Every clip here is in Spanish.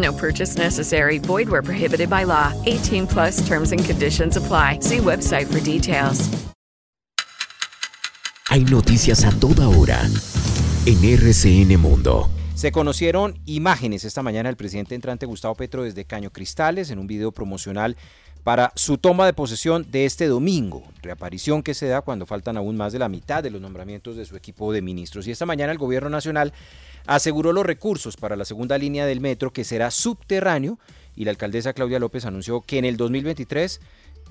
No purchase necessary. Void where prohibited by law. 18 plus terms and conditions apply. See website for details. Hay noticias a toda hora en RCN Mundo. Se conocieron imágenes esta mañana del presidente entrante Gustavo Petro desde Caño Cristales en un video promocional para su toma de posesión de este domingo, reaparición que se da cuando faltan aún más de la mitad de los nombramientos de su equipo de ministros. Y esta mañana el gobierno nacional aseguró los recursos para la segunda línea del metro que será subterráneo y la alcaldesa Claudia López anunció que en el 2023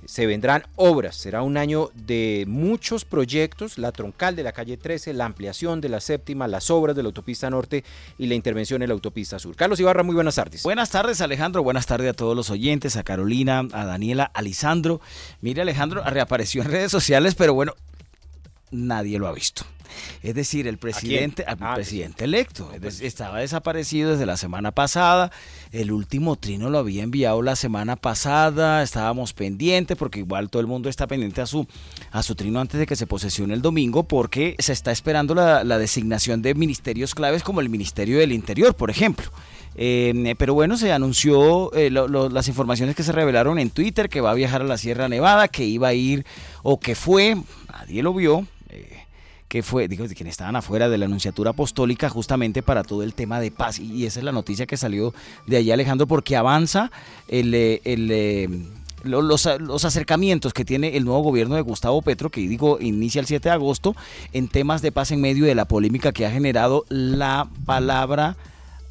se vendrán obras. Será un año de muchos proyectos, la troncal de la calle 13, la ampliación de la séptima, las obras de la autopista norte y la intervención en la autopista sur. Carlos Ibarra, muy buenas tardes. Buenas tardes Alejandro, buenas tardes a todos los oyentes, a Carolina, a Daniela, a Lisandro. Mire Alejandro, reapareció en redes sociales, pero bueno, nadie lo ha visto. Es decir, el presidente, el Ah, presidente electo, es decir, estaba desaparecido desde la semana pasada. El último trino lo había enviado la semana pasada. Estábamos pendientes porque igual todo el mundo está pendiente a su a su trino antes de que se posesione el domingo porque se está esperando la, la designación de ministerios claves como el Ministerio del Interior, por ejemplo. Eh, pero bueno, se anunció eh, lo- lo- las informaciones que se revelaron en Twitter que va a viajar a la Sierra Nevada, que iba a ir o que fue, nadie lo vio, eh, que fue, digo, de quienes estaban afuera de la Anunciatura Apostólica justamente para todo el tema de paz. Y, esa es la noticia que salió de allá, Alejandro, porque avanza el... eh, el, eh, lo- los, los acercamientos que tiene el nuevo gobierno de Gustavo Petro, que digo inicia el 7 de agosto, en temas de paz en medio de la polémica que ha generado la palabra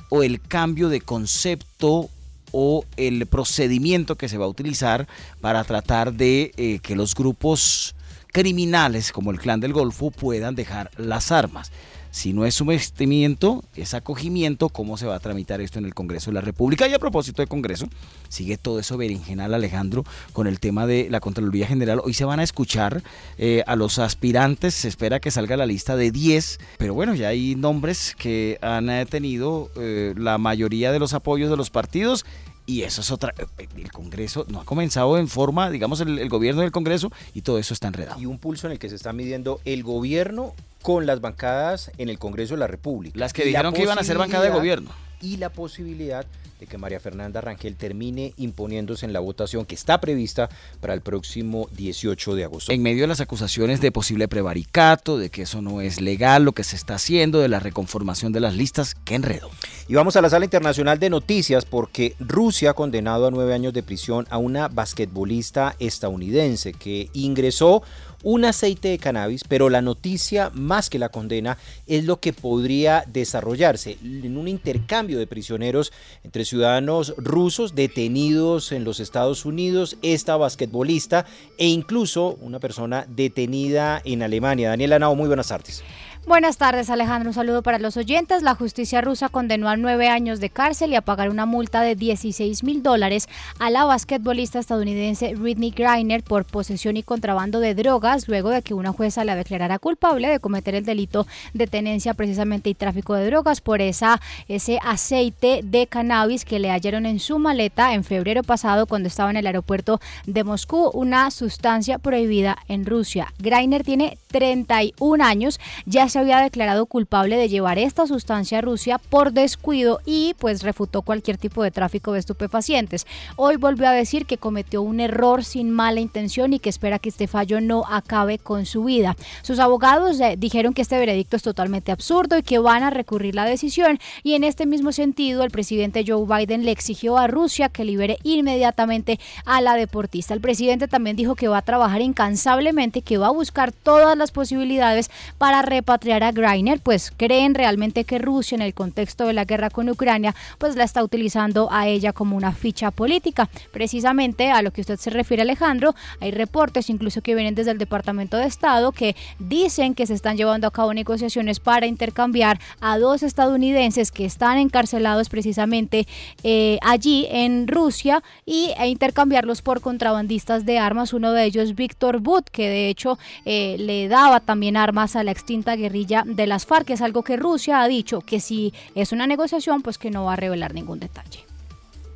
o el cambio de concepto o el procedimiento que se va a utilizar para tratar de eh, que los grupos criminales como el clan del Golfo puedan dejar las armas. Si no es sometimiento, es acogimiento, ¿cómo se va a tramitar esto en el Congreso de la República? Y a propósito de Congreso, sigue todo eso berenjenal, Alejandro, con el tema de la Contraloría General. Hoy se van a escuchar eh, a los aspirantes, se espera que salga la lista de 10, pero bueno, ya hay nombres que han eh, tenido eh, la mayoría de los apoyos de los partidos y eso es otra. El Congreso no ha comenzado en forma, digamos, el, el gobierno del Congreso y todo eso está enredado. Y un pulso en el que se está midiendo el gobierno con las bancadas en el Congreso de la República. Las que Y la dijeron que iban a ser bancada de gobierno. Y la posibilidad de que María Fernanda Rangel termine imponiéndose en la votación que está prevista para el próximo 18 de agosto. En medio de las acusaciones de posible prevaricato, de que eso no es legal, lo que se está haciendo, de la reconformación de las listas, qué enredo. Y vamos a la sala internacional de noticias porque Rusia ha condenado a nueve años de prisión a una basquetbolista estadounidense que ingresó un aceite de cannabis, pero la noticia más que la condena es lo que podría desarrollarse en un intercambio de prisioneros entre ciudadanos rusos detenidos en los Estados Unidos, esta basquetbolista e incluso una persona detenida en Alemania. Daniela Nao, muy buenas tardes. Buenas tardes, Alejandro. Un saludo para los oyentes. La justicia rusa condenó a nueve años de cárcel y a pagar una multa de 16 mil dólares a la basquetbolista estadounidense Britney Griner por posesión y contrabando de drogas, luego de que una jueza la declarara culpable de cometer el delito de tenencia precisamente y tráfico de drogas por esa, ese aceite de cannabis que le hallaron en su maleta en febrero pasado cuando estaba en el aeropuerto de Moscú, una sustancia prohibida en Rusia. Greiner tiene 31 años, ya se había declarado culpable de llevar esta sustancia a Rusia por descuido y pues refutó cualquier tipo de tráfico de estupefacientes. Hoy volvió a decir que cometió un error sin mala intención y que espera que este fallo no acabe con su vida. Sus abogados eh, dijeron que este veredicto es totalmente absurdo y que van a recurrir la decisión y en este mismo sentido el presidente Joe Biden le exigió a Rusia que libere inmediatamente a la deportista. El presidente también dijo que va a trabajar incansablemente, que va a buscar todas las posibilidades para repatriar a Greiner, pues creen realmente que Rusia en el contexto de la guerra con Ucrania pues la está utilizando a ella como una ficha política. Precisamente a lo que usted se refiere Alejandro, hay reportes incluso que vienen desde el Departamento de Estado que dicen que se están llevando a cabo negociaciones para intercambiar a dos estadounidenses que están encarcelados precisamente eh, allí en Rusia y, e intercambiarlos por contrabandistas de armas. Uno de ellos, Víctor Butt, que de hecho eh, le daba también armas a la extinta guerrilla de las FARC. Es algo que Rusia ha dicho que si es una negociación, pues que no va a revelar ningún detalle.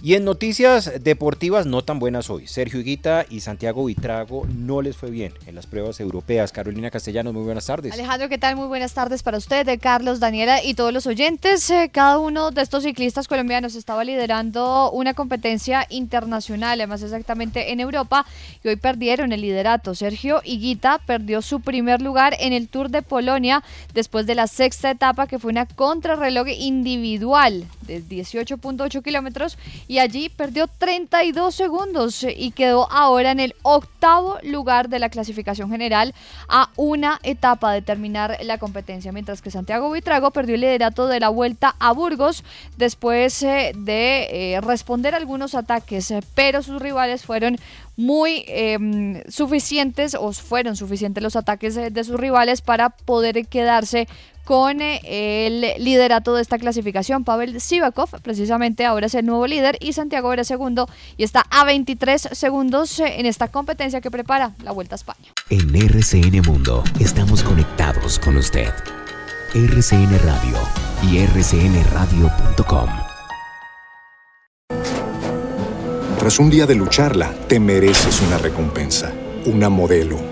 Y en noticias deportivas no tan buenas hoy. Sergio Higuita y Santiago Vitrago no les fue bien en las pruebas europeas. Carolina Castellanos, muy buenas tardes. Alejandro, ¿qué tal? Muy buenas tardes para usted, Carlos, Daniela y todos los oyentes. Eh, cada uno de estos ciclistas colombianos estaba liderando una competencia internacional, además exactamente en Europa, y hoy perdieron el liderato. Sergio Higuita perdió su primer lugar en el Tour de Polonia después de la sexta etapa, que fue una contrarreloj individual de 18.8 kilómetros y allí perdió 32 segundos y quedó ahora en el octavo lugar de la clasificación general a una etapa de terminar la competencia, mientras que Santiago Buitrago perdió el liderato de la vuelta a Burgos después eh, de eh, responder algunos ataques, eh, pero sus rivales fueron muy em, suficientes o fueron suficientes los ataques de sus rivales para poder quedarse con eh, el liderato de esta clasificación. Pavel Sivakov precisamente ahora es el nuevo líder y Santiago era segundo y está a 23 segundos eh, en esta competencia que prepara la Vuelta a España. En RCN Mundo estamos conectados con usted. RCN Radio y rcnradio.com. Tras un día de lucharla, te mereces una recompensa, una modelo,